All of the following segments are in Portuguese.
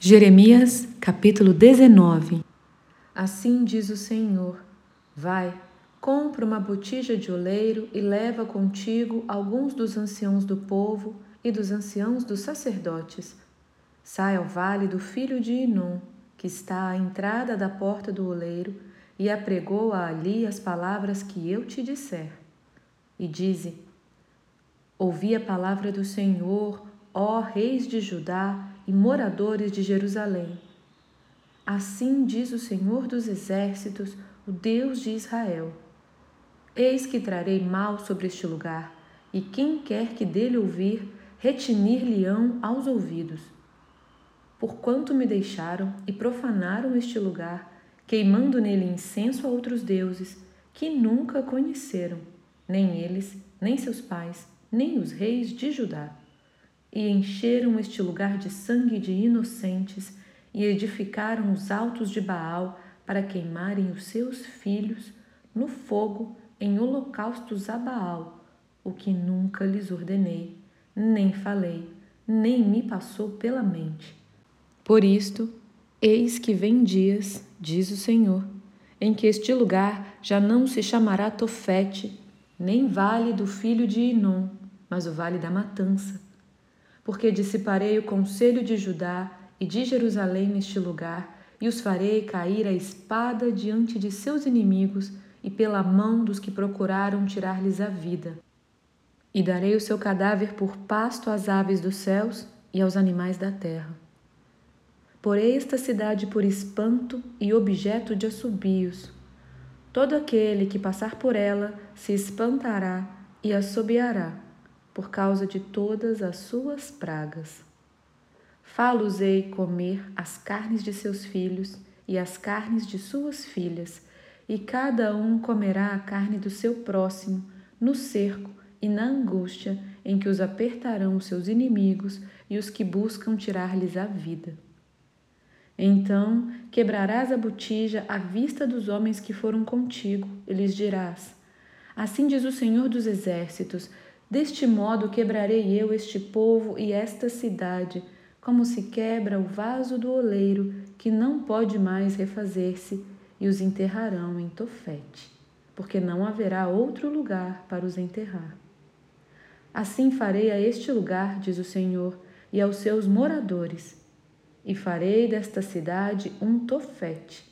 Jeremias capítulo 19 Assim diz o Senhor: Vai, compra uma botija de oleiro e leva contigo alguns dos anciãos do povo e dos anciãos dos sacerdotes. Sai ao vale do filho de Inom, que está à entrada da porta do oleiro, e apregoa ali as palavras que eu te disser. E dize: Ouvi a palavra do Senhor, ó reis de Judá e moradores de Jerusalém. Assim diz o Senhor dos Exércitos, o Deus de Israel: Eis que trarei mal sobre este lugar, e quem quer que dele ouvir, retinir-lhe-ão aos ouvidos. Porquanto me deixaram e profanaram este lugar, queimando nele incenso a outros deuses, que nunca conheceram, nem eles, nem seus pais, nem os reis de Judá e encheram este lugar de sangue de inocentes e edificaram os altos de Baal para queimarem os seus filhos no fogo em holocaustos a Baal, o que nunca lhes ordenei, nem falei, nem me passou pela mente. Por isto, eis que vem dias, diz o Senhor, em que este lugar já não se chamará Tofete, nem vale do filho de Inom, mas o vale da matança porque dissiparei o conselho de Judá e de Jerusalém neste lugar, e os farei cair a espada diante de seus inimigos e pela mão dos que procuraram tirar-lhes a vida. E darei o seu cadáver por pasto às aves dos céus e aos animais da terra. Porei esta cidade por espanto e objeto de assobios. Todo aquele que passar por ela se espantará e assobiará por causa de todas as suas pragas. Fá-los-ei comer as carnes de seus filhos e as carnes de suas filhas, e cada um comerá a carne do seu próximo, no cerco e na angústia em que os apertarão os seus inimigos e os que buscam tirar-lhes a vida. Então quebrarás a botija à vista dos homens que foram contigo, e lhes dirás: Assim diz o Senhor dos Exércitos: Deste modo quebrarei eu este povo e esta cidade, como se quebra o vaso do oleiro, que não pode mais refazer-se, e os enterrarão em Tofete, porque não haverá outro lugar para os enterrar. Assim farei a este lugar, diz o Senhor, e aos seus moradores, e farei desta cidade um Tofete.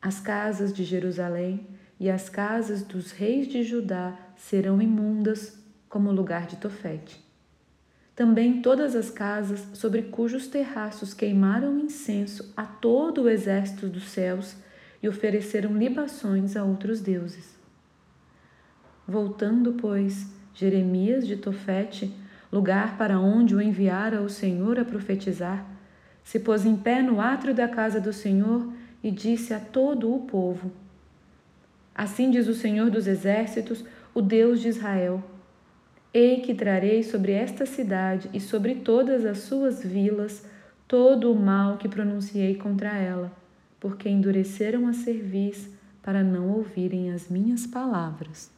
As casas de Jerusalém e as casas dos reis de Judá serão imundas como lugar de Tofete. Também todas as casas sobre cujos terraços queimaram incenso a todo o exército dos céus e ofereceram libações a outros deuses. Voltando, pois, Jeremias de Tofete, lugar para onde o enviara o Senhor a profetizar, se pôs em pé no átrio da casa do Senhor e disse a todo o povo: Assim diz o Senhor dos exércitos, o Deus de Israel: Ei que trarei sobre esta cidade e sobre todas as suas vilas todo o mal que pronunciei contra ela, porque endureceram a cerviz para não ouvirem as minhas palavras.